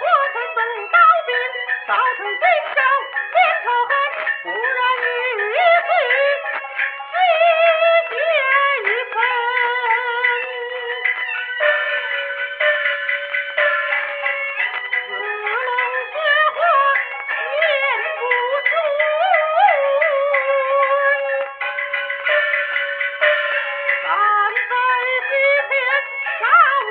我奋动刀兵造成今朝千仇恨不然你一死一生四龙绝活千不住肝在西天杀无